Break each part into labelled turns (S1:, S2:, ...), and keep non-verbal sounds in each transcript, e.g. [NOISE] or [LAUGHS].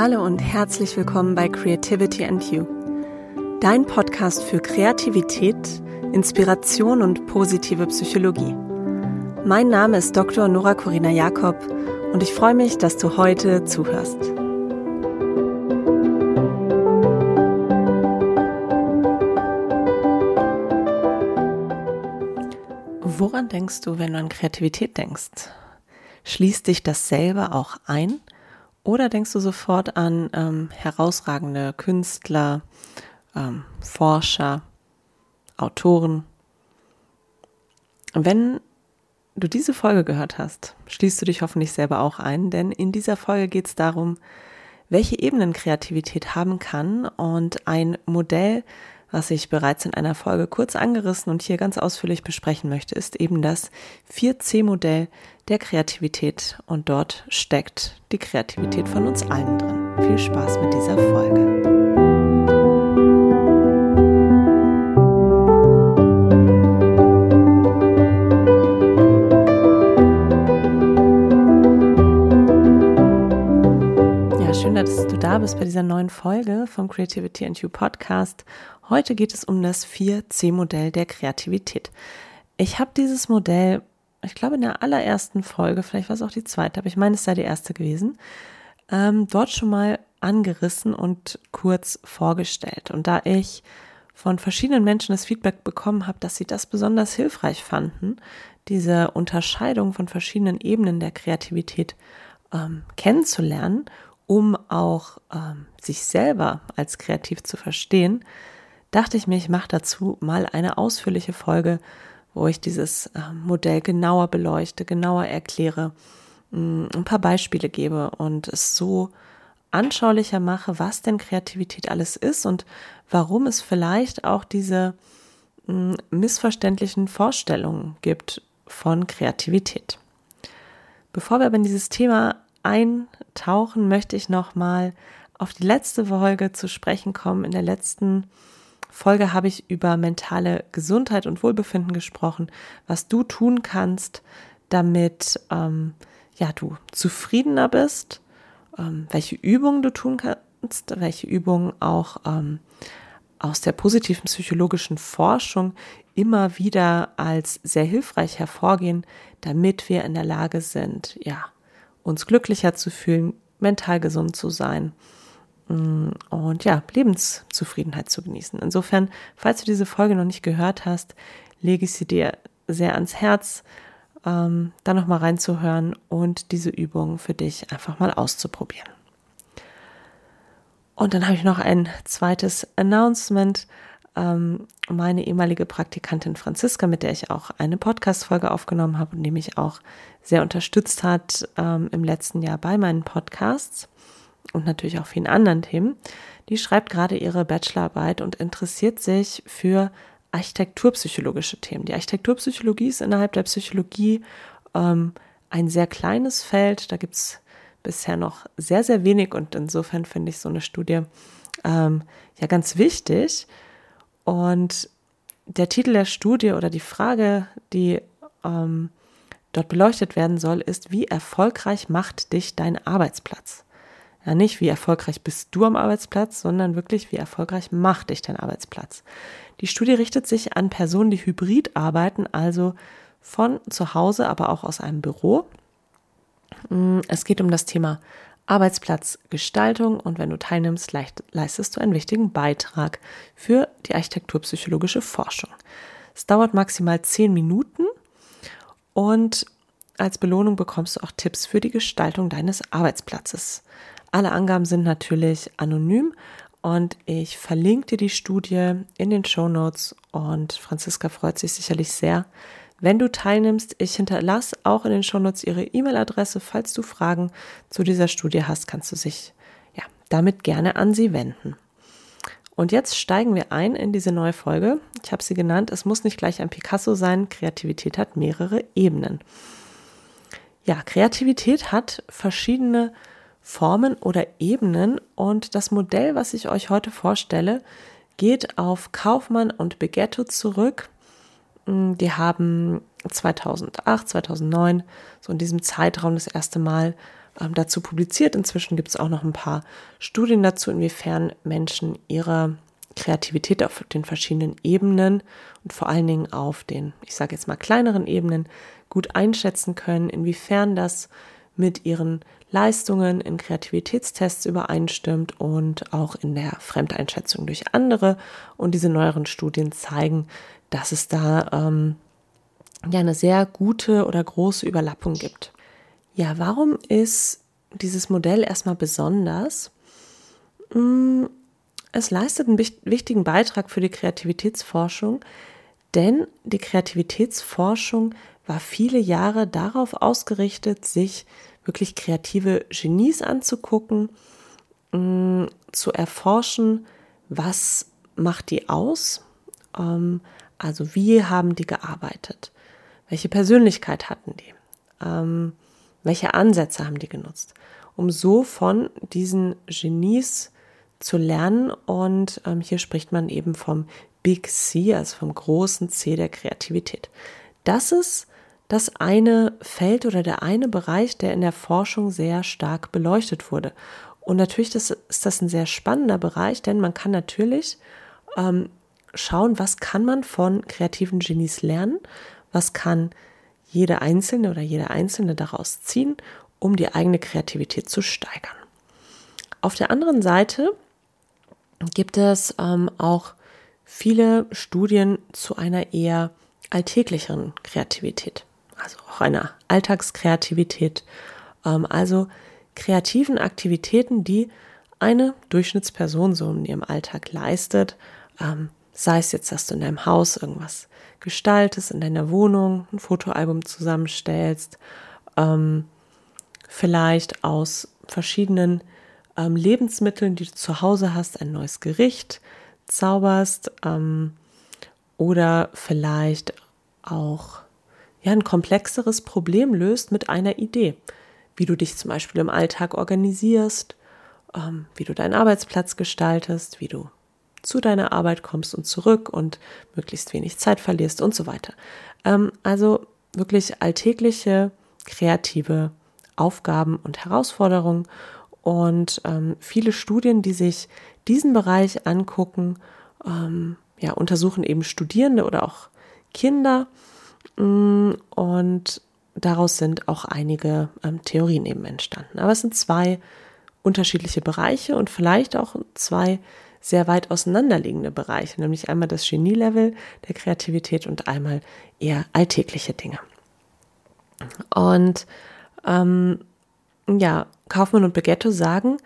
S1: Hallo und herzlich willkommen bei Creativity and You, dein Podcast für Kreativität, Inspiration und positive Psychologie. Mein Name ist Dr. Nora Corina Jakob und ich freue mich, dass du heute zuhörst. Woran denkst du, wenn du an Kreativität denkst? Schließt dich das selber auch ein? Oder denkst du sofort an ähm, herausragende Künstler, ähm, Forscher, Autoren? Wenn du diese Folge gehört hast, schließt du dich hoffentlich selber auch ein, denn in dieser Folge geht es darum, welche Ebenen Kreativität haben kann und ein Modell, was ich bereits in einer Folge kurz angerissen und hier ganz ausführlich besprechen möchte, ist eben das 4C-Modell der Kreativität und dort steckt die Kreativität von uns allen drin. Viel Spaß mit dieser Folge. schön, dass du da bist bei dieser neuen Folge vom Creativity and You Podcast. Heute geht es um das 4C-Modell der Kreativität. Ich habe dieses Modell, ich glaube in der allerersten Folge, vielleicht war es auch die zweite, aber ich meine, es sei die erste gewesen, ähm, dort schon mal angerissen und kurz vorgestellt. Und da ich von verschiedenen Menschen das Feedback bekommen habe, dass sie das besonders hilfreich fanden, diese Unterscheidung von verschiedenen Ebenen der Kreativität ähm, kennenzulernen, um auch ähm, sich selber als kreativ zu verstehen, dachte ich mir, ich mache dazu mal eine ausführliche Folge, wo ich dieses äh, Modell genauer beleuchte, genauer erkläre, mm, ein paar Beispiele gebe und es so anschaulicher mache, was denn Kreativität alles ist und warum es vielleicht auch diese mm, missverständlichen Vorstellungen gibt von Kreativität. Bevor wir aber in dieses Thema eintauchen, möchte ich noch mal auf die letzte Folge zu sprechen kommen. In der letzten Folge habe ich über mentale Gesundheit und Wohlbefinden gesprochen, was du tun kannst, damit ähm, ja du zufriedener bist, ähm, welche Übungen du tun kannst, welche Übungen auch ähm, aus der positiven psychologischen Forschung immer wieder als sehr hilfreich hervorgehen, damit wir in der Lage sind, ja, uns glücklicher zu fühlen, mental gesund zu sein und ja, Lebenszufriedenheit zu genießen. Insofern, falls du diese Folge noch nicht gehört hast, lege ich sie dir sehr ans Herz, ähm, da nochmal reinzuhören und diese Übung für dich einfach mal auszuprobieren. Und dann habe ich noch ein zweites Announcement. Ähm, meine ehemalige Praktikantin Franziska, mit der ich auch eine Podcast-Folge aufgenommen habe und die mich auch sehr unterstützt hat ähm, im letzten Jahr bei meinen Podcasts und natürlich auch vielen anderen Themen. Die schreibt gerade ihre Bachelorarbeit und interessiert sich für architekturpsychologische Themen. Die Architekturpsychologie ist innerhalb der Psychologie ähm, ein sehr kleines Feld. Da gibt es bisher noch sehr, sehr wenig und insofern finde ich so eine Studie ähm, ja ganz wichtig. Und der Titel der Studie oder die Frage, die ähm, dort beleuchtet werden soll, ist, wie erfolgreich macht dich dein Arbeitsplatz? Ja, nicht wie erfolgreich bist du am Arbeitsplatz, sondern wirklich wie erfolgreich macht dich dein Arbeitsplatz. Die Studie richtet sich an Personen, die hybrid arbeiten, also von zu Hause, aber auch aus einem Büro. Mm, es geht um das Thema Arbeitsplatzgestaltung und wenn du teilnimmst, leistest du einen wichtigen Beitrag für die architekturpsychologische Forschung. Es dauert maximal zehn Minuten und als Belohnung bekommst du auch Tipps für die Gestaltung deines Arbeitsplatzes. Alle Angaben sind natürlich anonym und ich verlinke dir die Studie in den Show Notes und Franziska freut sich sicherlich sehr, wenn du teilnimmst. Ich hinterlasse auch in den Show Notes ihre E-Mail-Adresse. Falls du Fragen zu dieser Studie hast, kannst du sich ja, damit gerne an sie wenden. Und jetzt steigen wir ein in diese neue Folge. Ich habe sie genannt, es muss nicht gleich ein Picasso sein, Kreativität hat mehrere Ebenen. Ja, Kreativität hat verschiedene Formen oder Ebenen und das Modell, was ich euch heute vorstelle, geht auf Kaufmann und Begetto zurück. Mm, die haben 2008, 2009 so in diesem Zeitraum das erste Mal ähm, dazu publiziert. Inzwischen gibt es auch noch ein paar Studien dazu, inwiefern Menschen ihre Kreativität auf den verschiedenen Ebenen und vor allen Dingen auf den, ich sage jetzt mal kleineren Ebenen gut einschätzen können, inwiefern das mit ihren Leistungen in Kreativitätstests übereinstimmt und auch in der Fremdeinschätzung durch andere. Und diese neueren Studien zeigen, dass es da ähm, ja eine sehr gute oder große Überlappung gibt. Ja, warum ist dieses Modell erstmal besonders? Hm, es leistet einen wichtigen Beitrag für die Kreativitätsforschung, denn die Kreativitätsforschung war viele Jahre darauf ausgerichtet, sich wirklich kreative Genies anzugucken, mm, zu erforschen, was macht die aus, ähm, also wie haben die gearbeitet, welche Persönlichkeit hatten die, ähm, welche Ansätze haben die genutzt, um so von diesen Genies zu lernen. Und ähm, hier spricht man eben vom Big C, also vom großen C der Kreativität. Das ist das eine Feld oder der eine Bereich, der in der Forschung sehr stark beleuchtet wurde. Und natürlich das, ist das ein sehr spannender Bereich, denn man kann natürlich ähm, schauen, was kann man von kreativen Genies lernen, was kann jede Einzelne oder jeder Einzelne daraus ziehen, um die eigene Kreativität zu steigern. Auf der anderen Seite gibt es ähm, auch viele Studien zu einer eher alltäglicheren Kreativität, also auch einer Alltagskreativität, ähm, also kreativen Aktivitäten, die eine Durchschnittsperson so in ihrem Alltag leistet, ähm, sei es jetzt, dass du in deinem Haus irgendwas gestaltest, in deiner Wohnung ein Fotoalbum zusammenstellst, ähm, vielleicht aus verschiedenen ähm, Lebensmitteln, die du zu Hause hast, ein neues Gericht zauberst ähm, oder vielleicht auch ja, ein komplexeres Problem löst mit einer Idee, wie du dich zum Beispiel im Alltag organisierst, ähm, wie du deinen Arbeitsplatz gestaltest, wie du zu deiner Arbeit kommst und zurück und möglichst wenig Zeit verlierst und so weiter. Ähm, also wirklich alltägliche, kreative Aufgaben und Herausforderungen und ähm, viele Studien, die sich diesen Bereich angucken, ähm, ja, untersuchen eben Studierende oder auch Kinder. Mm, und daraus sind auch einige ähm, Theorien eben entstanden. Aber es sind zwei unterschiedliche Bereiche und vielleicht auch zwei sehr weit auseinanderliegende Bereiche, nämlich einmal das Genielevel der Kreativität und einmal eher alltägliche Dinge. Und ähm, ja, Kaufmann und Beghetto sagen,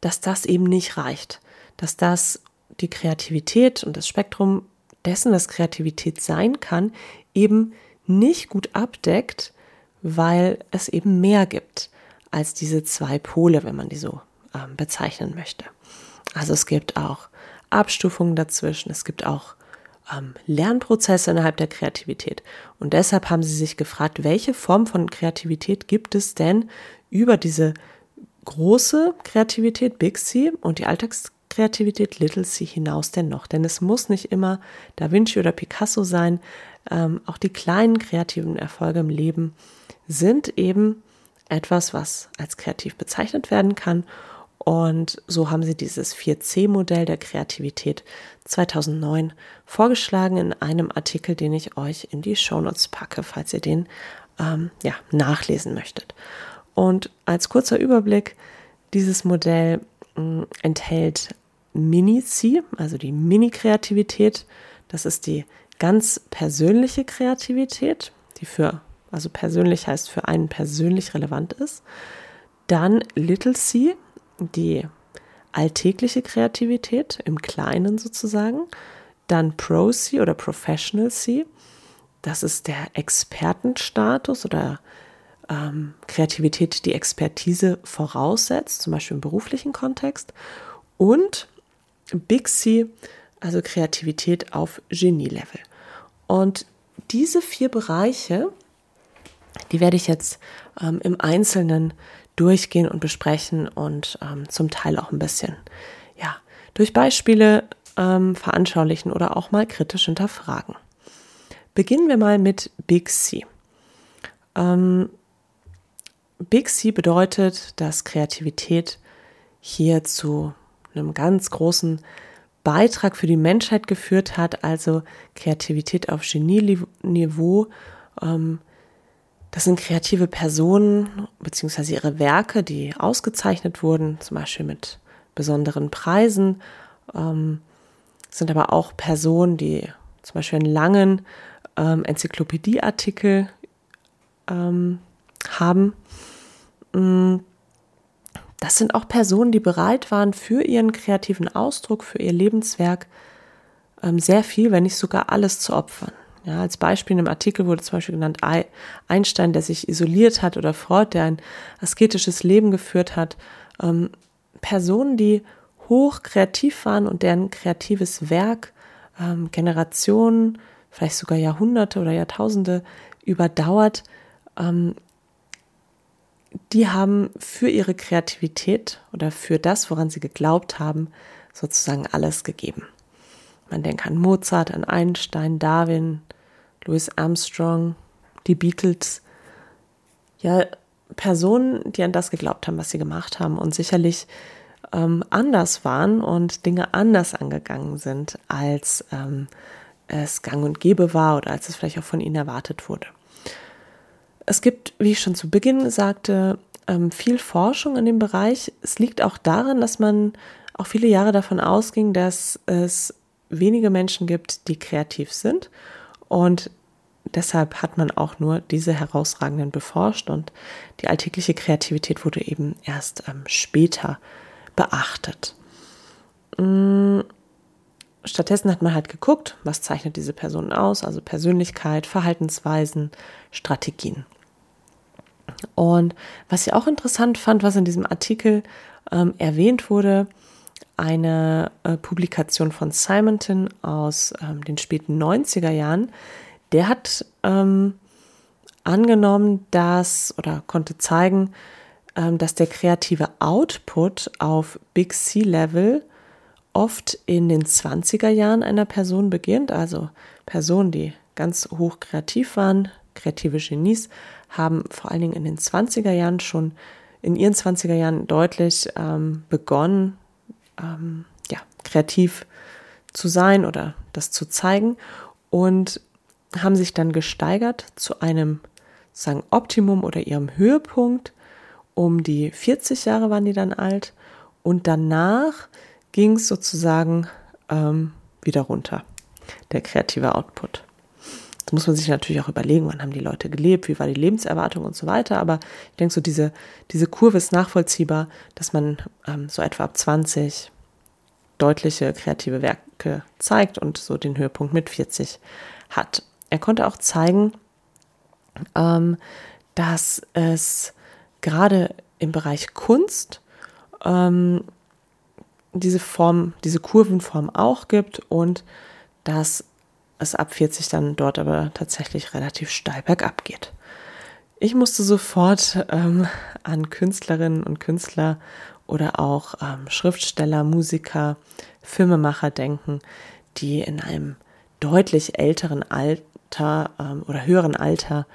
S1: dass das eben nicht reicht, dass das die Kreativität und das Spektrum dessen, was Kreativität sein kann, eben nicht gut abdeckt, weil es eben mehr gibt als diese zwei Pole, wenn man die so äh, bezeichnen möchte. Also es gibt auch Abstufungen dazwischen, es gibt auch ähm, Lernprozesse innerhalb der Kreativität. Und deshalb haben sie sich gefragt, welche Form von Kreativität gibt es denn über diese große Kreativität, Big C, und die Alltagskreativität, Little C, hinaus denn noch. Denn es muss nicht immer Da Vinci oder Picasso sein. Ähm, auch die kleinen kreativen Erfolge im Leben sind eben etwas, was als kreativ bezeichnet werden kann. Und so haben sie dieses 4C-Modell der Kreativität 2009 vorgeschlagen in einem Artikel, den ich euch in die Shownotes packe, falls ihr den ähm, ja, nachlesen möchtet. Und als kurzer Überblick, dieses Modell mh, enthält Mini-C, also die Mini-Kreativität. Das ist die ganz persönliche Kreativität, die für, also persönlich heißt für einen persönlich relevant ist. Dann Little C, die alltägliche Kreativität im Kleinen sozusagen. Dann Pro C oder Professional C, das ist der Expertenstatus oder ähm, Kreativität die Expertise voraussetzt, zum Beispiel im beruflichen Kontext. Und Big C, also Kreativität auf Genie-Level. Und diese vier Bereiche, die werde ich jetzt ähm, im Einzelnen durchgehen und besprechen und ähm, zum Teil auch ein bisschen, ja, durch Beispiele ähm, veranschaulichen oder auch mal kritisch hinterfragen. Beginnen wir mal mit Big C. Ähm, Big C bedeutet, dass Kreativität hier zu einem ganz großen Beitrag für die Menschheit geführt hat, also Kreativität auf Genieniveau. Ähm, das sind kreative Personen bzw. ihre Werke, die ausgezeichnet wurden, zum Beispiel mit besonderen Preisen. Ähm, sind aber auch Personen, die zum Beispiel einen langen ähm, Enzyklopädieartikel haben. Das sind auch Personen, die bereit waren, für ihren kreativen Ausdruck, für ihr Lebenswerk ähm, sehr viel, wenn nicht sogar alles zu opfern. Ja, als Beispiel in einem Artikel wurde zum Beispiel genannt Einstein, der sich isoliert hat, oder Freud, der ein asketisches Leben geführt hat. Ähm, Personen, die hoch kreativ waren und deren kreatives Werk ähm, Generationen, vielleicht sogar Jahrhunderte oder Jahrtausende überdauert, ähm, die haben für ihre Kreativität oder für das, woran sie geglaubt haben, sozusagen alles gegeben. Man denkt an Mozart, an Einstein, Darwin, Louis Armstrong, die Beatles. Ja, Personen, die an das geglaubt haben, was sie gemacht haben und sicherlich ähm, anders waren und Dinge anders angegangen sind, als ähm, es gang und gäbe war oder als es vielleicht auch von ihnen erwartet wurde. Es gibt, wie ich schon zu Beginn sagte, ähm, viel Forschung in dem Bereich. Es liegt auch daran, dass man auch viele Jahre davon ausging, dass es wenige Menschen gibt, die kreativ sind. Und deshalb hat man auch nur diese herausragenden beforscht und die alltägliche Kreativität wurde eben erst ähm, später beachtet. Mm, stattdessen hat man halt geguckt, was zeichnet diese Person aus, also Persönlichkeit, Verhaltensweisen, Strategien. Und was ich auch interessant fand, was in diesem Artikel ähm, erwähnt wurde, eine äh, Publikation von Simonton aus ähm, den späten 90er Jahren, der hat ähm, angenommen, dass oder konnte zeigen, ähm, dass der kreative Output auf Big C-Level oft in den 20er Jahren einer Person beginnt. Also Personen, die ganz hoch kreativ waren, kreative Genies, haben vor allen Dingen in den 20er Jahren schon, in ihren 20er Jahren deutlich ähm, begonnen, ähm, ja, kreativ zu sein oder das zu zeigen und haben sich dann gesteigert zu einem sagen Optimum oder ihrem Höhepunkt um die 40 Jahre waren die dann alt und danach ging es sozusagen ähm, wieder runter, der kreative Output. Das muss man sich natürlich auch überlegen, wann haben die Leute gelebt, wie war die Lebenserwartung und so weiter. Aber ich denke, so diese, diese Kurve ist nachvollziehbar, dass man ähm, so etwa ab 20 deutliche kreative Werke zeigt und so den Höhepunkt mit 40 hat. Er konnte auch zeigen, ähm, dass es gerade im Bereich Kunst ähm, diese Form, diese Kurvenform auch gibt und dass es ab 40 dann dort aber tatsächlich relativ steil bergab geht. Ich musste sofort ähm, an Künstlerinnen und Künstler oder auch ähm, Schriftsteller, Musiker, Filmemacher denken, die in einem deutlich älteren Alter ähm, oder höheren Alter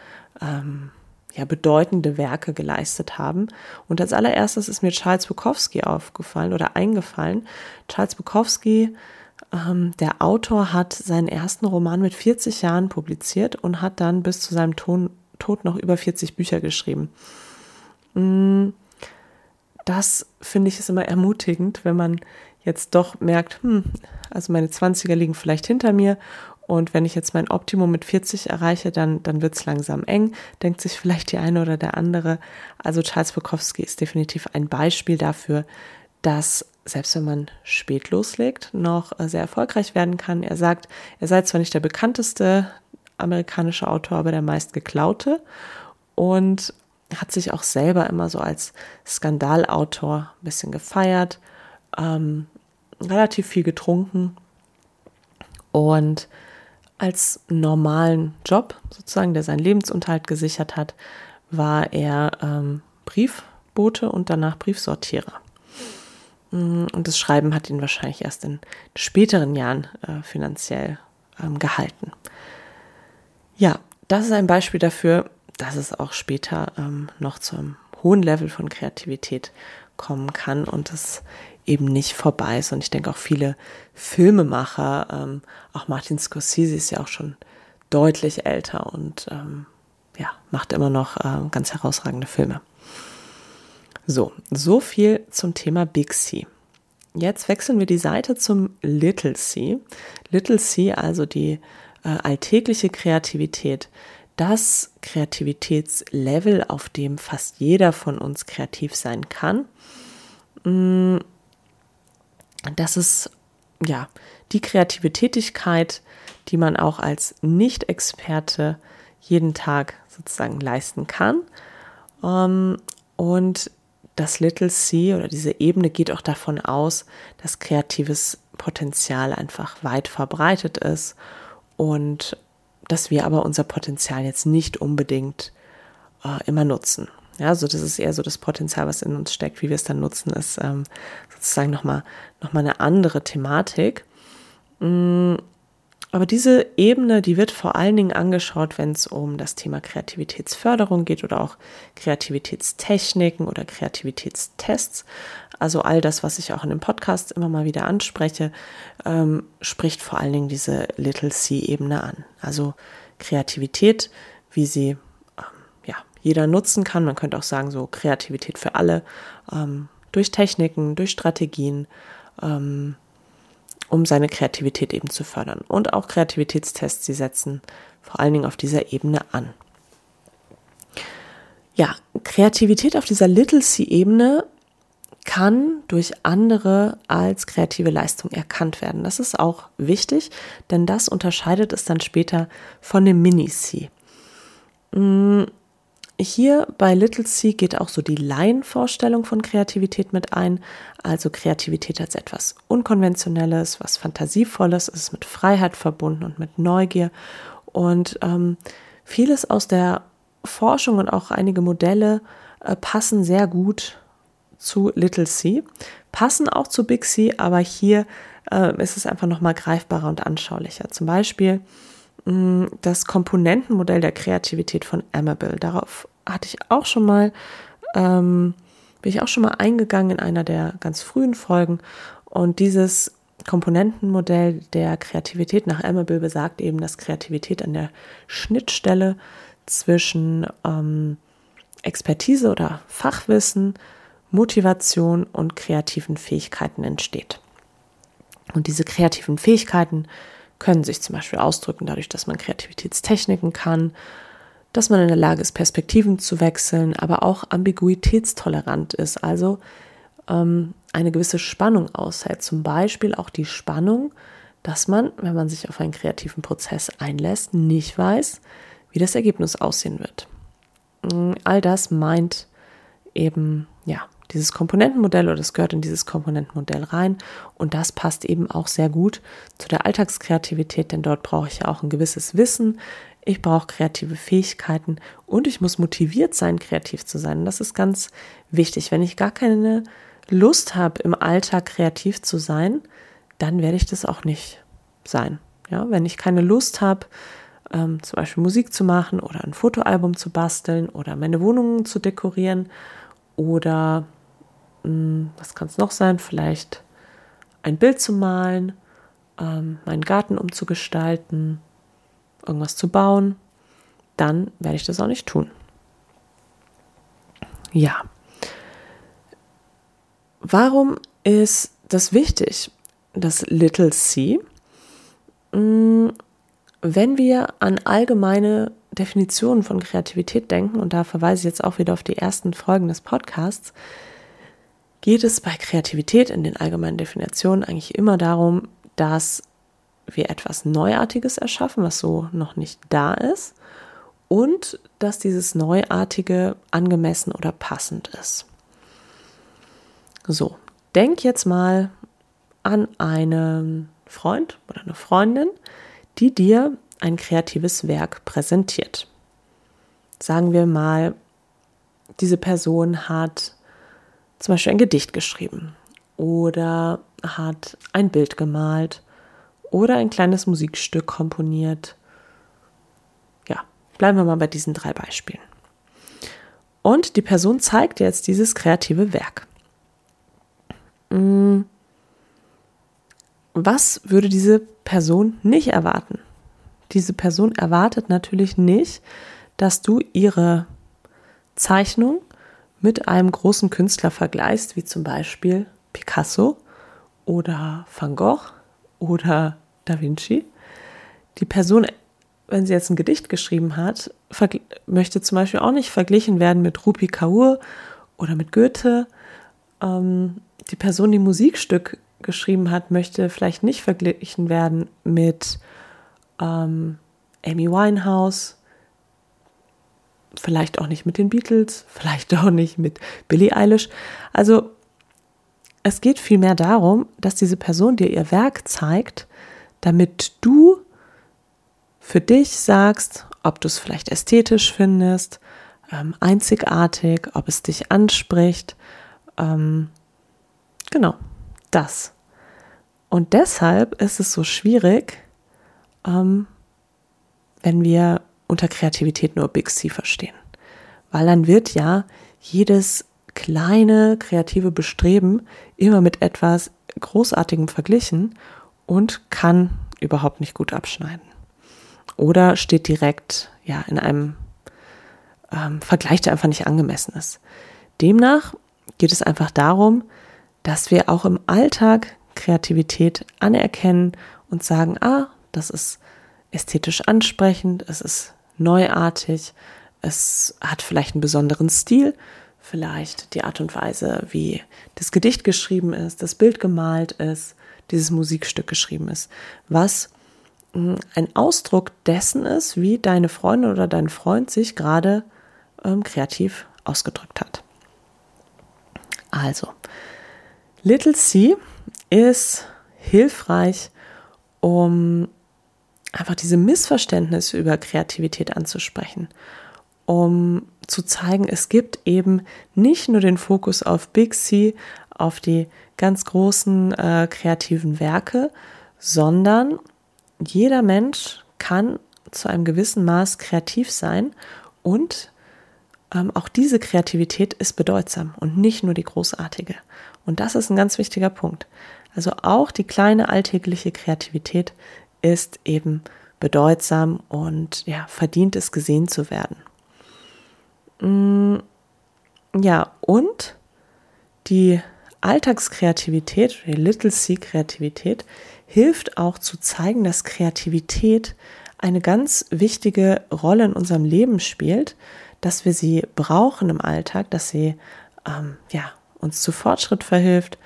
S1: ähm, ja, bedeutende Werke geleistet haben. Und als allererstes ist mir Charles Bukowski aufgefallen oder eingefallen. Charles Bukowski, der Autor, hat seinen ersten Roman mit 40 Jahren publiziert und hat dann bis zu seinem Ton, Tod noch über 40 Bücher geschrieben. Mm, das finde ich ist immer ermutigend, wenn man jetzt doch merkt, hm, also meine 20er liegen vielleicht hinter mir und wenn ich jetzt mein Optimum mit 40 erreiche, dann, dann wird es langsam eng, denkt sich vielleicht die eine oder der andere. Also Charles Bukowski ist definitiv ein Beispiel dafür, dass selbst wenn man spät loslegt, noch sehr erfolgreich werden kann. Er sagt, er sei zwar nicht der bekannteste amerikanische Autor, aber der meist geklaute und hat sich auch selber immer so als Skandalautor ein bisschen gefeiert, ähm, relativ viel getrunken und als normalen Job, sozusagen, der seinen Lebensunterhalt gesichert hat, war er ähm, Briefbote und danach Briefsortierer. Mm, und das Schreiben hat ihn wahrscheinlich erst in späteren Jahren äh, finanziell ähm, gehalten. Ja, das ist ein Beispiel dafür, dass es auch später ähm, noch zum hohen Level von Kreativität kommen kann und es eben nicht vorbei ist. Und ich denke auch viele Filmemacher, ähm, auch Martin Scorsese ist ja auch schon deutlich älter und ähm, ja, macht immer noch äh, ganz herausragende Filme. So, so viel zum Thema Big C. Jetzt wechseln wir die Seite zum Little C. Little C, also die äh, alltägliche Kreativität. Das Kreativitätslevel, auf dem fast jeder von uns kreativ sein kann. Mm, das ist ja die kreative Tätigkeit, die man auch als Nicht-Experte jeden Tag sozusagen leisten kann. Ähm, und das Little C oder diese Ebene geht auch davon aus, dass kreatives Potenzial einfach weit verbreitet ist und dass wir aber unser Potenzial jetzt nicht unbedingt äh, immer nutzen. Ja, also das ist eher so das Potenzial, was in uns steckt, wie wir es dann nutzen, ist ähm, sozusagen nochmal noch mal eine andere Thematik. Mm, aber diese Ebene, die wird vor allen Dingen angeschaut, wenn es um das Thema Kreativitätsförderung geht oder auch Kreativitätstechniken oder Kreativitätstests. Also all das, was ich auch in dem Podcast immer mal wieder anspreche, ähm, spricht vor allen Dingen diese Little C-Ebene an. Also Kreativität, wie sie ähm, ja, jeder nutzen kann. Man könnte auch sagen, so Kreativität für alle, ähm, durch Techniken, durch Strategien, ähm, um seine Kreativität eben zu fördern. Und auch Kreativitätstests, sie setzen vor allen Dingen auf dieser Ebene an. Ja, Kreativität auf dieser Little C-Ebene kann durch andere als kreative Leistung erkannt werden. Das ist auch wichtig, denn das unterscheidet es dann später von dem Mini-C. Hier bei Little C geht auch so die Laienvorstellung von Kreativität mit ein. Also Kreativität als etwas Unkonventionelles, was Fantasievolles, ist mit Freiheit verbunden und mit Neugier. Und ähm, vieles aus der Forschung und auch einige Modelle äh, passen sehr gut zu Little C, passen auch zu Big C, aber hier äh, ist es einfach nochmal greifbarer und anschaulicher. Zum Beispiel das Komponentenmodell der Kreativität von Amable. Darauf hatte ich auch schon mal, ähm, bin ich auch schon mal eingegangen in einer der ganz frühen Folgen. Und dieses Komponentenmodell der Kreativität nach Amable besagt eben, dass Kreativität an der Schnittstelle zwischen ähm, Expertise oder Fachwissen, Motivation und kreativen Fähigkeiten entsteht. Und diese kreativen Fähigkeiten können sich zum Beispiel ausdrücken dadurch, dass man Kreativitätstechniken kann, dass man in der Lage ist, Perspektiven zu wechseln, aber auch ambiguitätstolerant ist, also ähm, eine gewisse Spannung aushält. Zum Beispiel auch die Spannung, dass man, wenn man sich auf einen kreativen Prozess einlässt, nicht weiß, wie das Ergebnis aussehen wird. Mm, all das meint eben, ja, dieses Komponentenmodell oder es gehört in dieses Komponentenmodell rein. Und das passt eben auch sehr gut zu der Alltagskreativität, denn dort brauche ich ja auch ein gewisses Wissen. Ich brauche kreative Fähigkeiten und ich muss motiviert sein, kreativ zu sein. Das ist ganz wichtig. Wenn ich gar keine Lust habe, im Alltag kreativ zu sein, dann werde ich das auch nicht sein. Ja, wenn ich keine Lust habe, ähm, zum Beispiel Musik zu machen oder ein Fotoalbum zu basteln oder meine Wohnung zu dekorieren oder hm, was kann es noch sein? Vielleicht ein Bild zu malen, ähm, meinen Garten umzugestalten, irgendwas zu bauen, dann werde ich das auch nicht tun. Ja. Warum ist das wichtig, das Little C? Hm, wenn wir an allgemeine Definitionen von Kreativität denken, und da verweise ich jetzt auch wieder auf die ersten Folgen des Podcasts, geht es bei Kreativität in den allgemeinen Definitionen eigentlich immer darum, dass wir etwas Neuartiges erschaffen, was so noch nicht da ist, und dass dieses Neuartige angemessen oder passend ist. So, denk jetzt mal an einen Freund oder eine Freundin, die dir ein kreatives Werk präsentiert. Sagen wir mal, diese Person hat zum Beispiel ein Gedicht geschrieben oder hat ein Bild gemalt oder ein kleines Musikstück komponiert. Ja, bleiben wir mal bei diesen drei Beispielen. Und die Person zeigt jetzt dieses kreative Werk. Mm. Was würde diese Person nicht erwarten? Diese Person erwartet natürlich nicht, dass du ihre Zeichnung mit einem großen Künstler vergleichst, wie zum Beispiel Picasso oder Van Gogh oder Da Vinci. Die Person, wenn sie jetzt ein Gedicht geschrieben hat, möchte zum Beispiel auch nicht verglichen werden mit Rupi Kaur oder mit Goethe. Ähm, die Person, die Musikstück geschrieben hat, möchte vielleicht nicht verglichen werden mit ähm, Amy Winehouse, vielleicht auch nicht mit den Beatles, [LAUGHS] vielleicht auch nicht mit Billie Eilish. Also es geht vielmehr darum, dass diese Person dir ihr Werk zeigt, damit du für dich sagst, ob du es vielleicht ästhetisch findest, ähm, einzigartig, ob es dich anspricht. Ähm, genau, das. Und deshalb ist es so schwierig, ähm, wenn wir unter Kreativität nur Big C verstehen. Weil dann wird ja jedes kleine kreative Bestreben immer mit etwas Großartigem verglichen und kann überhaupt nicht gut abschneiden. Oder steht direkt ja in einem ähm, Vergleich, der einfach nicht angemessen ist. Demnach geht es einfach darum, dass wir auch im Alltag Kreativität anerkennen und sagen, ah, das ist ästhetisch ansprechend, es ist neuartig, es hat vielleicht einen besonderen Stil, vielleicht die Art und Weise, wie das Gedicht geschrieben ist, das Bild gemalt ist, dieses Musikstück geschrieben ist, was hm, ein Ausdruck dessen ist, wie deine Freundin oder dein Freund sich gerade ähm, kreativ ausgedrückt hat. Also, Little C ist hilfreich, um einfach diese Missverständnisse über Kreativität anzusprechen, um zu zeigen, es gibt eben nicht nur den Fokus auf Big C, auf die ganz großen äh, kreativen Werke, sondern jeder Mensch kann zu einem gewissen Maß kreativ sein und ähm, auch diese Kreativität ist bedeutsam und nicht nur die großartige. Und das ist ein ganz wichtiger Punkt. Also auch die kleine alltägliche Kreativität ist eben bedeutsam und ja, verdient es gesehen zu werden. Mm, ja, und die Alltagskreativität, die Little C-Kreativität, hilft auch zu zeigen, dass Kreativität eine ganz wichtige Rolle in unserem Leben spielt, dass wir sie brauchen im Alltag, dass sie ähm, ja, uns zu Fortschritt verhilft,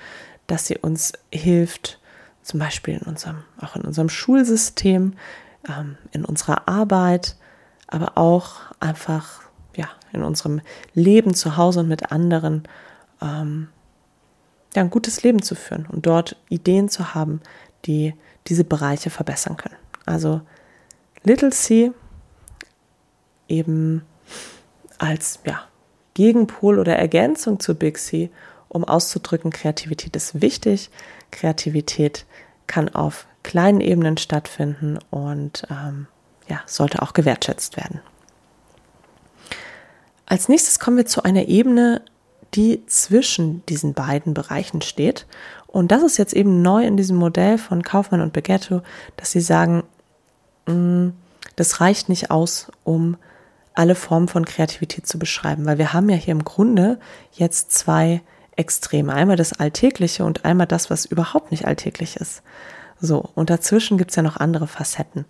S1: dass sie uns hilft, zum Beispiel in unserem, auch in unserem Schulsystem, ähm, in unserer Arbeit, aber auch einfach ja, in unserem Leben zu Hause und mit anderen ähm, ja, ein gutes Leben zu führen und dort Ideen zu haben, die diese Bereiche verbessern können. Also Little C eben als ja, Gegenpol oder Ergänzung zu Big C, um auszudrücken, Kreativität ist wichtig. Kreativität kann auf kleinen Ebenen stattfinden und ähm, ja, sollte auch gewertschätzt werden. Als nächstes kommen wir zu einer Ebene, die zwischen diesen beiden Bereichen steht. Und das ist jetzt eben neu in diesem Modell von Kaufmann und Beghetto, dass sie sagen, mm, das reicht nicht aus, um alle Formen von Kreativität zu beschreiben, weil wir haben ja hier im Grunde jetzt zwei Extreme. Einmal das Alltägliche und einmal das, was überhaupt nicht alltäglich ist. So, und dazwischen gibt es ja noch andere Facetten.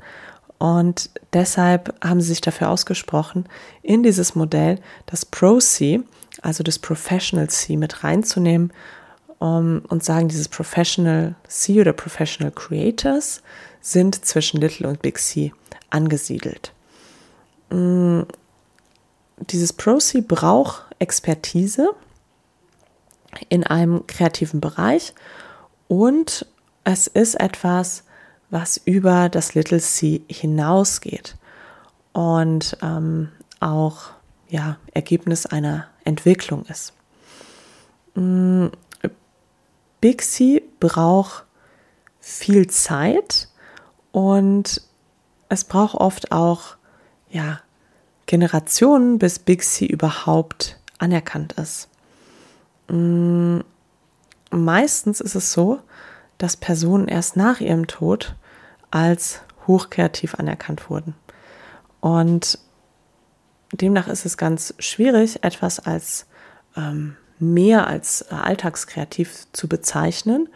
S1: Und deshalb haben sie sich dafür ausgesprochen, in dieses Modell das Pro-C, also das Professional C mit reinzunehmen um, und sagen, dieses Professional C oder Professional Creators sind zwischen Little und Big C angesiedelt. Mm, dieses Pro-C braucht Expertise in einem kreativen Bereich und es ist etwas, was über das Little C hinausgeht und ähm, auch ja, Ergebnis einer Entwicklung ist. Mm, Big C braucht viel Zeit und es braucht oft auch ja, Generationen, bis Big C überhaupt anerkannt ist. Mm, meistens ist es so, dass Personen erst nach ihrem Tod als hochkreativ anerkannt wurden. Und demnach ist es ganz schwierig, etwas als ähm, mehr als äh, alltagskreativ zu bezeichnen,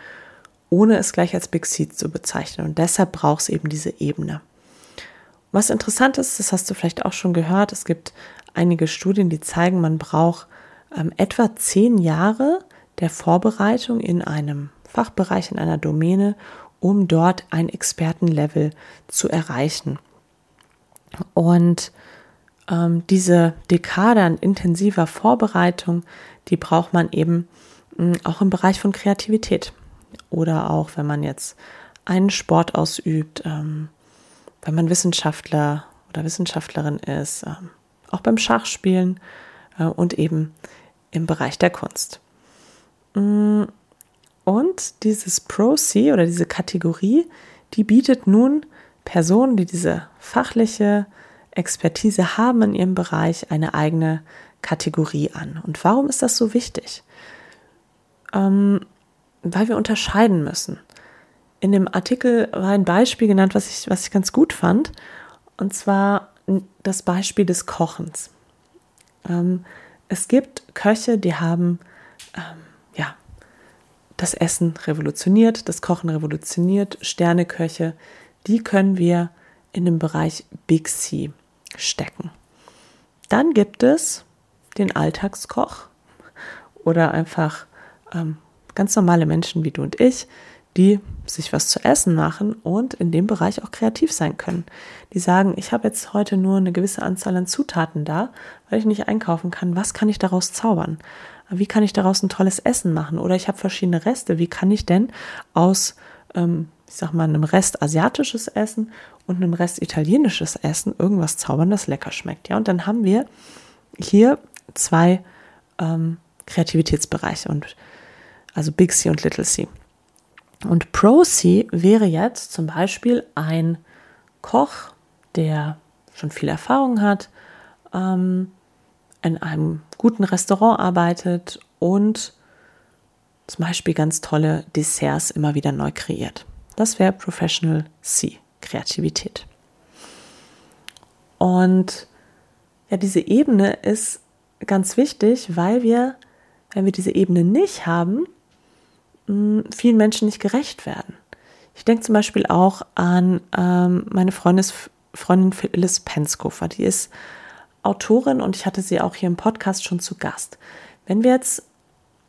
S1: ohne es gleich als Big Seed zu bezeichnen. Und deshalb braucht es eben diese Ebene. Was interessant ist, das hast du vielleicht auch schon gehört, es gibt einige Studien, die zeigen, man braucht ähm, etwa zehn Jahre der Vorbereitung in einem Fachbereich, in einer Domäne, um dort ein Expertenlevel zu erreichen. Und ähm, diese Dekade an intensiver Vorbereitung, die braucht man eben mh, auch im Bereich von Kreativität. Oder auch, wenn man jetzt einen Sport ausübt, ähm, wenn man Wissenschaftler oder Wissenschaftlerin ist, ähm, auch beim Schachspielen äh, und eben im Bereich der Kunst. Mm, und dieses Pro-C oder diese Kategorie, die bietet nun Personen, die diese fachliche Expertise haben in ihrem Bereich, eine eigene Kategorie an. Und warum ist das so wichtig? Ähm, weil wir unterscheiden müssen. In dem Artikel war ein Beispiel genannt, was ich, was ich ganz gut fand, und zwar das Beispiel des Kochens. Ähm, es gibt Köche, die haben ähm, ja das Essen revolutioniert, das Kochen revolutioniert, Sterneköche, die können wir in den Bereich Big C stecken. Dann gibt es den Alltagskoch oder einfach ähm, ganz normale Menschen wie du und ich, die sich was zu essen machen und in dem Bereich auch kreativ sein können. Die sagen, ich habe jetzt heute nur eine gewisse Anzahl an Zutaten da, weil ich nicht einkaufen kann. Was kann ich daraus zaubern? Wie kann ich daraus ein tolles Essen machen? Oder ich habe verschiedene Reste. Wie kann ich denn aus, ähm, ich sag mal, einem Rest asiatisches Essen und einem Rest italienisches Essen irgendwas zaubern, das lecker schmeckt? Ja, und dann haben wir hier zwei ähm, Kreativitätsbereiche und also Big C und Little C. Und Pro C wäre jetzt zum Beispiel ein Koch, der schon viel Erfahrung hat, ähm, in einem guten Restaurant arbeitet und zum Beispiel ganz tolle Desserts immer wieder neu kreiert. Das wäre Professional C, Kreativität. Und ja, diese Ebene ist ganz wichtig, weil wir, wenn wir diese Ebene nicht haben, vielen Menschen nicht gerecht werden. Ich denke zum Beispiel auch an ähm, meine Freundin, Freundin Phyllis Penskofer. Die ist Autorin und ich hatte sie auch hier im Podcast schon zu Gast. Wenn wir jetzt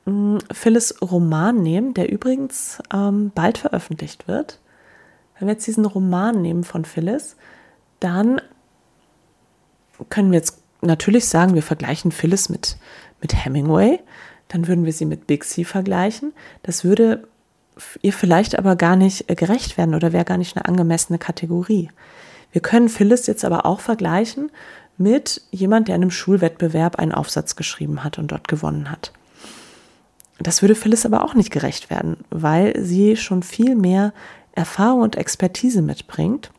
S1: mh, Phyllis Roman nehmen, der übrigens ähm, bald veröffentlicht wird, wenn wir jetzt diesen Roman nehmen von Phyllis, dann können wir jetzt natürlich sagen, wir vergleichen Phyllis mit, mit Hemingway dann würden wir sie mit Big C vergleichen. Das würde ihr vielleicht aber gar nicht äh, gerecht werden oder wäre gar nicht eine angemessene Kategorie. Wir können Phyllis jetzt aber auch vergleichen mit jemand, der in einem Schulwettbewerb einen Aufsatz geschrieben hat und dort gewonnen hat. Das würde Phyllis aber auch nicht gerecht werden, weil sie schon viel mehr Erfahrung und Expertise mitbringt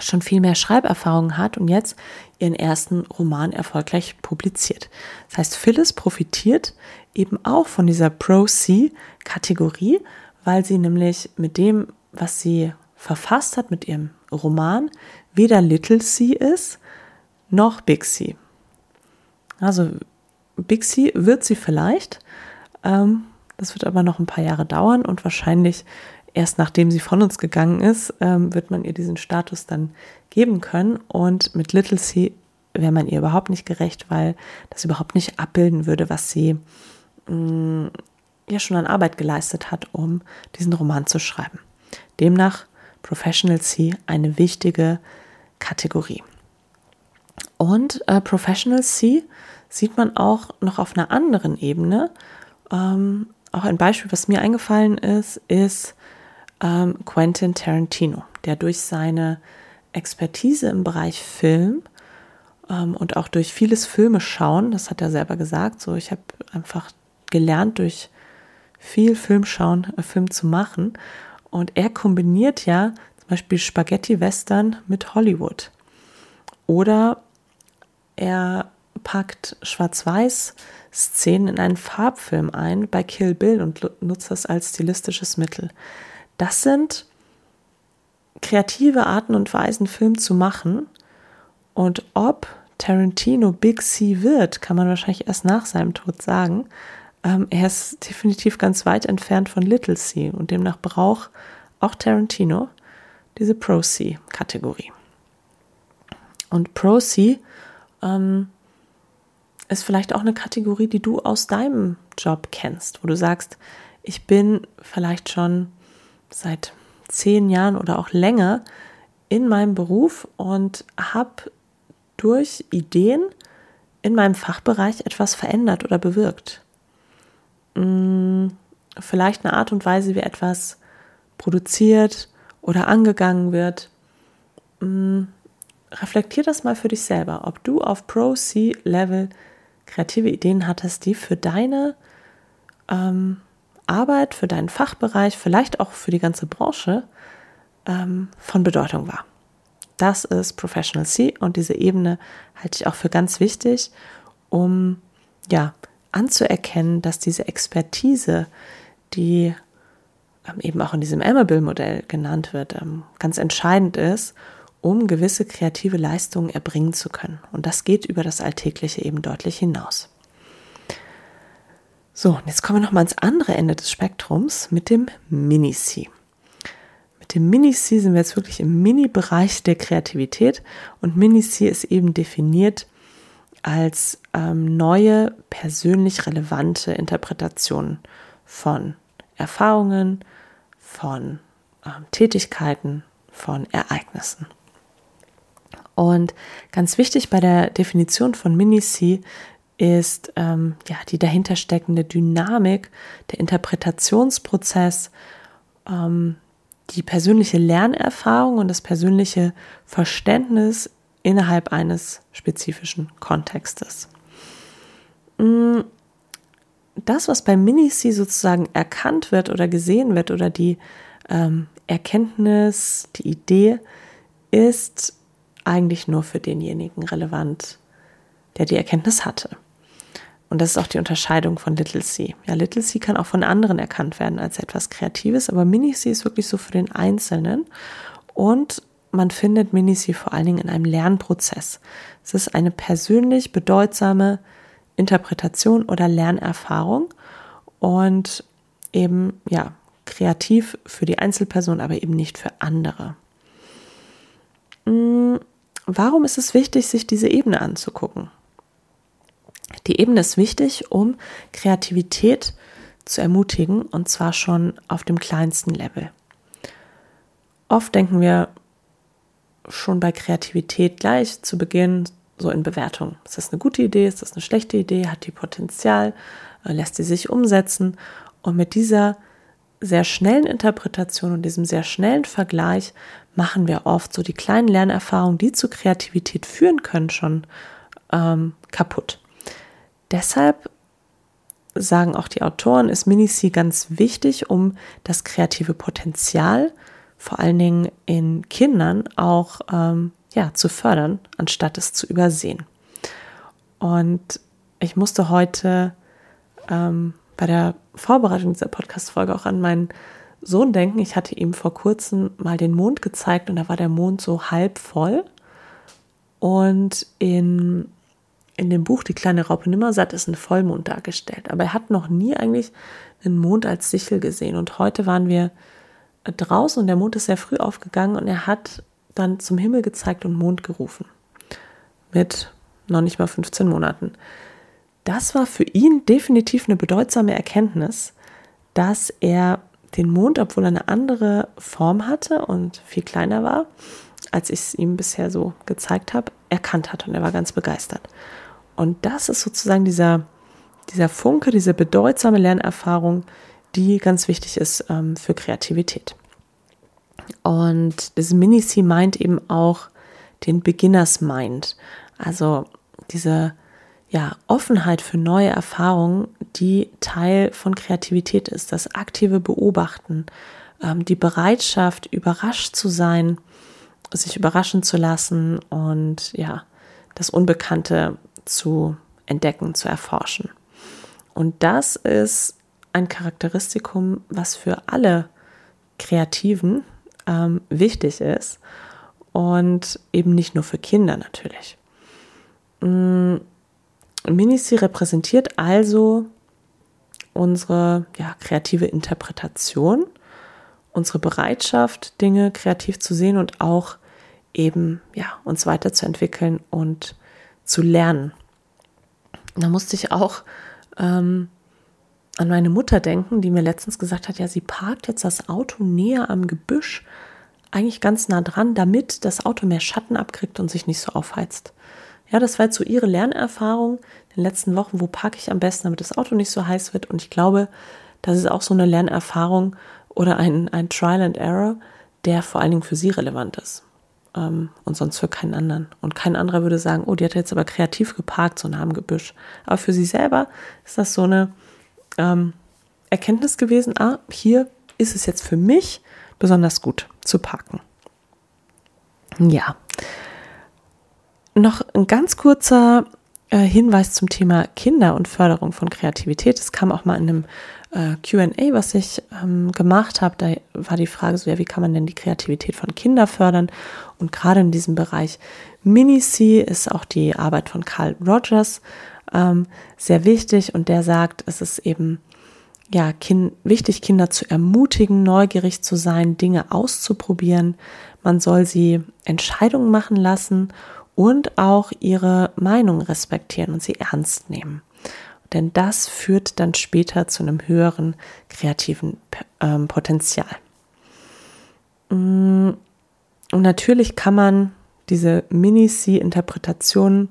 S1: schon viel mehr Schreiberfahrung hat und jetzt ihren ersten Roman erfolgreich publiziert. Das heißt, Phyllis profitiert eben auch von dieser Pro-C-Kategorie, weil sie nämlich mit dem, was sie verfasst hat, mit ihrem Roman, weder Little C ist, noch Big C. Also Big C wird sie vielleicht, ähm, das wird aber noch ein paar Jahre dauern und wahrscheinlich erst nachdem sie von uns gegangen ist, ähm, wird man ihr diesen Status dann geben können. Und mit Little C wäre man ihr überhaupt nicht gerecht, weil das überhaupt nicht abbilden würde, was sie mh, mm, ja schon an Arbeit geleistet hat, um diesen Roman zu schreiben. Demnach Professional C eine wichtige Kategorie. Und äh, Professional C sieht man auch noch auf einer anderen Ebene. Ähm, auch ein Beispiel, was mir eingefallen ist, ist ähm, Quentin Tarantino, der durch seine Expertise im Bereich Film ähm, und auch durch vieles Filme schauen, das hat er selber gesagt, so ich habe einfach gelernt, durch viel Filmschauen äh, Film zu machen. Und er kombiniert ja zum Beispiel Spaghetti-Western mit Hollywood. Oder er packt Schwarz-Weiß-Szenen in einen Farbfilm ein bei Kill Bill und nutzt das als stilistisches Mittel. Das sind kreative Arten und Weisen, Film zu machen. Und ob Tarantino Big C wird, kann man wahrscheinlich erst nach seinem Tod sagen. Ähm, er ist definitiv ganz weit entfernt von Little C und demnach braucht auch Tarantino diese Pro C-Kategorie. Und Pro C ähm, ist vielleicht auch eine Kategorie, die du aus deinem Job kennst, wo du sagst, ich bin vielleicht schon seit zehn Jahren oder auch länger in meinem Beruf und habe durch Ideen in meinem Fachbereich etwas verändert oder bewirkt. Hm, vielleicht eine Art und Weise, wie etwas produziert oder angegangen wird. Hm, reflektier das mal für dich selber, ob du auf Pro-C-Level kreative Ideen hattest, die für deine ähm, Arbeit, für deinen Fachbereich, vielleicht auch für die ganze Branche ähm, von Bedeutung war. Das ist Professional C und diese Ebene halte ich auch für ganz wichtig, um ja anzuerkennen, dass diese Expertise, die ähm, eben auch in diesem Amable-Modell genannt wird, ähm, ganz entscheidend ist, um gewisse kreative Leistungen erbringen zu können. Und das geht über das Alltägliche eben deutlich hinaus. So, und jetzt kommen wir nochmal ans andere Ende des Spektrums mit dem Mini-C. Mit dem Mini-C sind wir jetzt wirklich im Mini-Bereich der Kreativität und Mini-C ist eben definiert als ähm, neue, persönlich relevante Interpretationen von Erfahrungen, von ähm, Tätigkeiten, von Ereignissen. Und ganz wichtig bei der Definition von Mini-C ist ähm, ja, die dahintersteckende Dynamik, der Interpretationsprozess, ähm, die persönliche Lernerfahrung und das persönliche Verständnis innerhalb eines spezifischen Kontextes. Mm, das, was bei Mini-C sozusagen erkannt wird oder gesehen wird oder die ähm, Erkenntnis, die Idee, ist eigentlich nur für denjenigen relevant, der die Erkenntnis hatte. Und das ist auch die Unterscheidung von Little C. Ja, Little C kann auch von anderen erkannt werden als etwas Kreatives, aber Mini C ist wirklich so für den Einzelnen. Und man findet Mini C vor allen Dingen in einem Lernprozess. Es ist eine persönlich bedeutsame Interpretation oder Lernerfahrung und eben, ja, kreativ für die Einzelperson, aber eben nicht für andere. Hm, warum ist es wichtig, sich diese Ebene anzugucken? Die Ebene ist wichtig, um Kreativität zu ermutigen und zwar schon auf dem kleinsten Level. Oft denken wir schon bei Kreativität gleich zu Beginn so in Bewertung. Ist das eine gute Idee? Ist das eine schlechte Idee? Hat die Potenzial? Äh, lässt sie sich umsetzen? Und mit dieser sehr schnellen Interpretation und diesem sehr schnellen Vergleich machen wir oft so die kleinen Lernerfahrungen, die zu Kreativität führen können, schon ähm, kaputt. Deshalb sagen auch die Autoren, ist Mini-C ganz wichtig, um das kreative Potenzial vor allen Dingen in Kindern auch ähm, ja, zu fördern, anstatt es zu übersehen. Und ich musste heute ähm, bei der Vorbereitung dieser Podcast-Folge auch an meinen Sohn denken. Ich hatte ihm vor kurzem mal den Mond gezeigt und da war der Mond so halb voll. Und in in dem Buch Die kleine Raupe Nimmersatt ist ein Vollmond dargestellt. Aber er hat noch nie eigentlich einen Mond als Sichel gesehen. Und heute waren wir draußen und der Mond ist sehr früh aufgegangen und er hat dann zum Himmel gezeigt und Mond gerufen. Mit noch nicht mal 15 Monaten. Das war für ihn definitiv eine bedeutsame Erkenntnis, dass er den Mond, obwohl er eine andere Form hatte und viel kleiner war, als ich es ihm bisher so gezeigt habe, erkannt hat und er war ganz begeistert. Und das ist sozusagen dieser, dieser Funke, diese bedeutsame Lernerfahrung, die ganz wichtig ist ähm, für Kreativität. Und das Mini-C meint eben auch den Beginners Mind, also diese ja, Offenheit für neue Erfahrungen, die Teil von Kreativität ist, das aktive Beobachten, ähm, die Bereitschaft, überrascht zu sein, sich überraschen zu lassen und ja, das Unbekannte zu entdecken, zu erforschen. Und das ist ein Charakteristikum, was für alle Kreativen ähm, wichtig ist und eben nicht nur für Kinder natürlich. Mm, Minici repräsentiert also unsere ja, kreative Interpretation, unsere Bereitschaft, Dinge kreativ zu sehen und auch eben ja, uns weiterzuentwickeln und zu lernen. Da musste ich auch ähm, an meine Mutter denken, die mir letztens gesagt hat, ja, sie parkt jetzt das Auto näher am Gebüsch, eigentlich ganz nah dran, damit das Auto mehr Schatten abkriegt und sich nicht so aufheizt. Ja, das war jetzt so ihre Lernerfahrung in den letzten Wochen, wo parke ich am besten, damit das Auto nicht so heiß wird. Und ich glaube, das ist auch so eine Lernerfahrung oder ein, ein Trial and Error, der vor allen Dingen für sie relevant ist ähm, und sonst für keinen anderen. Und kein anderer würde sagen, oh, die hat jetzt aber kreativ geparkt, so nah am Gebüsch. Aber für sie selber ist das so eine ähm, Erkenntnis gewesen, ah, hier ist es jetzt für mich besonders gut zu parken. Ja. Noch ein ganz kurzer äh, Hinweis zum Thema Kinder und Förderung von Kreativität. Es kam auch mal in einem äh, QA, was ich ähm, gemacht habe. Da war die Frage so, ja, wie kann man denn die Kreativität von Kindern fördern? Und gerade in diesem Bereich Mini-C ist auch die Arbeit von Carl Rogers ähm, sehr wichtig und der sagt, es ist eben ja, kind, wichtig, Kinder zu ermutigen, neugierig zu sein, Dinge auszuprobieren. Man soll sie Entscheidungen machen lassen und auch ihre Meinung respektieren und sie ernst nehmen. Denn das führt dann später zu einem höheren kreativen ähm, Potenzial. Mm, und natürlich kann man diese Mini-C-Interpretationen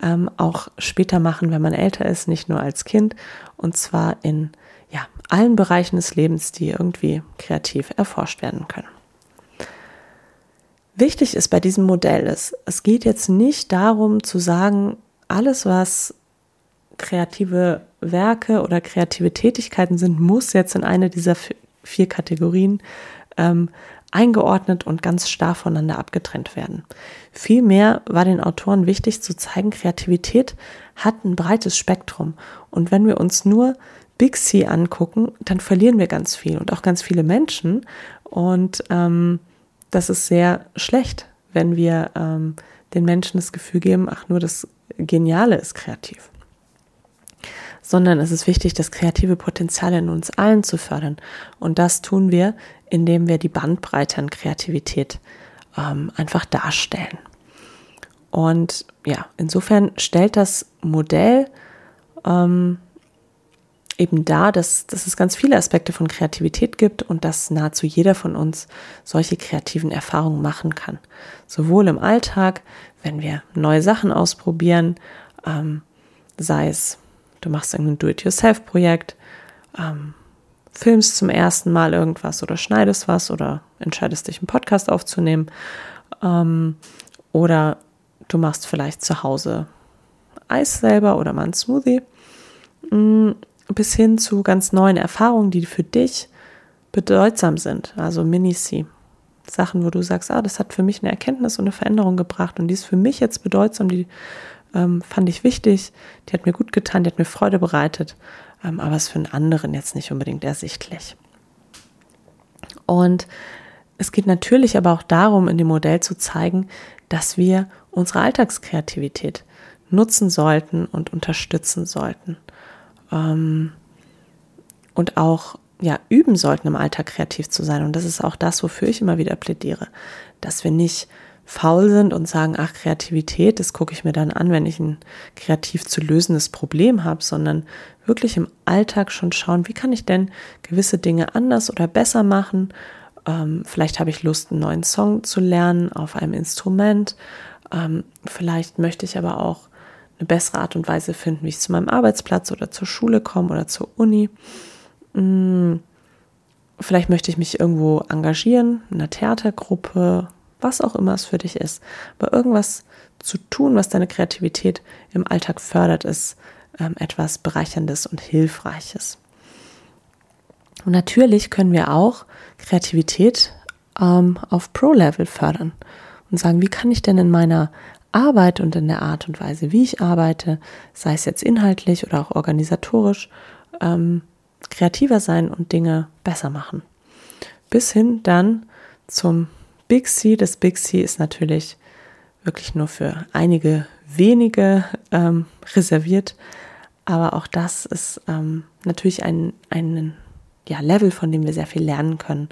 S1: ähm, auch später machen, wenn man älter ist, nicht nur als Kind. Und zwar in ja, allen Bereichen des Lebens, die irgendwie kreativ erforscht werden können. Wichtig ist bei diesem Modell ist, es geht jetzt nicht darum zu sagen, alles, was kreative Werke oder kreative Tätigkeiten sind, muss jetzt in eine dieser vier Kategorien ähm, eingeordnet und ganz starr voneinander abgetrennt werden. Vielmehr war den Autoren wichtig zu zeigen, Kreativität hat ein breites Spektrum. Und wenn wir uns nur Big C angucken, dann verlieren wir ganz viel und auch ganz viele Menschen. Und ähm, das ist sehr schlecht, wenn wir ähm, den Menschen das Gefühl geben, ach nur das Geniale ist kreativ. Sondern es ist wichtig, das kreative Potenzial in uns allen zu fördern. Und das tun wir, indem wir die Bandbreite an Kreativität ähm, einfach darstellen. Und ja, insofern stellt das Modell ähm, eben da, dass, dass es ganz viele Aspekte von Kreativität gibt und dass nahezu jeder von uns solche kreativen Erfahrungen machen kann. Sowohl im Alltag, wenn wir neue Sachen ausprobieren, ähm, sei es, du machst ein Do-it-yourself-Projekt, ähm, filmst zum ersten Mal irgendwas oder schneidest was oder entscheidest dich, einen Podcast aufzunehmen ähm, oder du machst vielleicht zu Hause Eis selber oder mal einen Smoothie. Bis hin zu ganz neuen Erfahrungen, die für dich bedeutsam sind, also Mini-C. Sachen, wo du sagst, ah, das hat für mich eine Erkenntnis und eine Veränderung gebracht und die ist für mich jetzt bedeutsam, die ähm, fand ich wichtig, die hat mir gut getan, die hat mir Freude bereitet, ähm, aber ist für einen anderen jetzt nicht unbedingt ersichtlich. Und es geht natürlich aber auch darum, in dem Modell zu zeigen, dass wir unsere Alltagskreativität nutzen sollten und unterstützen sollten ähm, und auch ja, üben sollten, im Alltag kreativ zu sein. Und das ist auch das, wofür ich immer wieder plädiere, dass wir nicht faul sind und sagen, ach, Kreativität, das gucke ich mir dann an, wenn ich ein kreativ zu lösendes Problem habe, sondern wirklich im Alltag schon schauen, wie kann ich denn gewisse Dinge anders oder besser machen. Ähm, vielleicht habe ich Lust, einen neuen Song zu lernen auf einem Instrument. Ähm, vielleicht möchte ich aber auch eine bessere Art und Weise finden, wie ich zu meinem Arbeitsplatz oder zur Schule komme oder zur Uni. Hm, vielleicht möchte ich mich irgendwo engagieren, in einer Theatergruppe, was auch immer es für dich ist. Aber irgendwas zu tun, was deine Kreativität im Alltag fördert, ist ähm, etwas Bereicherndes und Hilfreiches. Und natürlich können wir auch Kreativität ähm, auf Pro-Level fördern und sagen, wie kann ich denn in meiner arbeite und in der Art und Weise, wie ich arbeite, sei es jetzt inhaltlich oder auch organisatorisch, ähm, kreativer sein und Dinge besser machen. Bis hin dann zum Big C. Das Big C ist natürlich wirklich nur für einige wenige ähm, reserviert, aber auch das ist ähm, natürlich ein, ein ja, Level, von dem wir sehr viel lernen können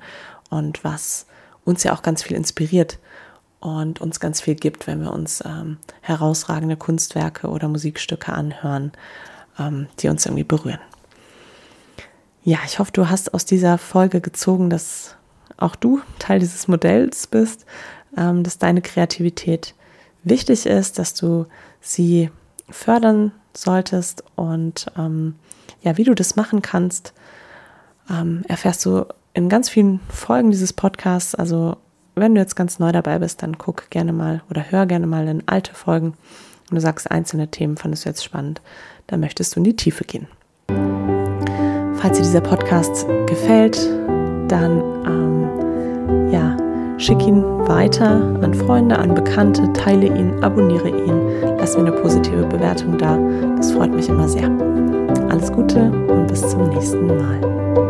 S1: und was uns ja auch ganz viel inspiriert und uns ganz viel gibt, wenn wir uns ähm, herausragende Kunstwerke oder Musikstücke anhören, ähm, die uns irgendwie berühren. Ja, ich hoffe, du hast aus dieser Folge gezogen, dass auch du Teil dieses Modells bist, ähm, dass deine Kreativität wichtig ist, dass du sie fördern solltest und ähm, ja, wie du das machen kannst, ähm, erfährst du in ganz vielen Folgen dieses Podcasts. Also wenn du jetzt ganz neu dabei bist, dann guck gerne mal oder hör gerne mal in alte Folgen und du sagst, einzelne Themen fandest du jetzt spannend, dann möchtest du in die Tiefe gehen. Falls dir dieser Podcast gefällt, dann ähm, ja, schick ihn weiter an Freunde, an Bekannte, teile ihn, abonniere ihn, lass mir eine positive Bewertung da. Das freut mich immer sehr. Alles Gute und bis zum nächsten Mal.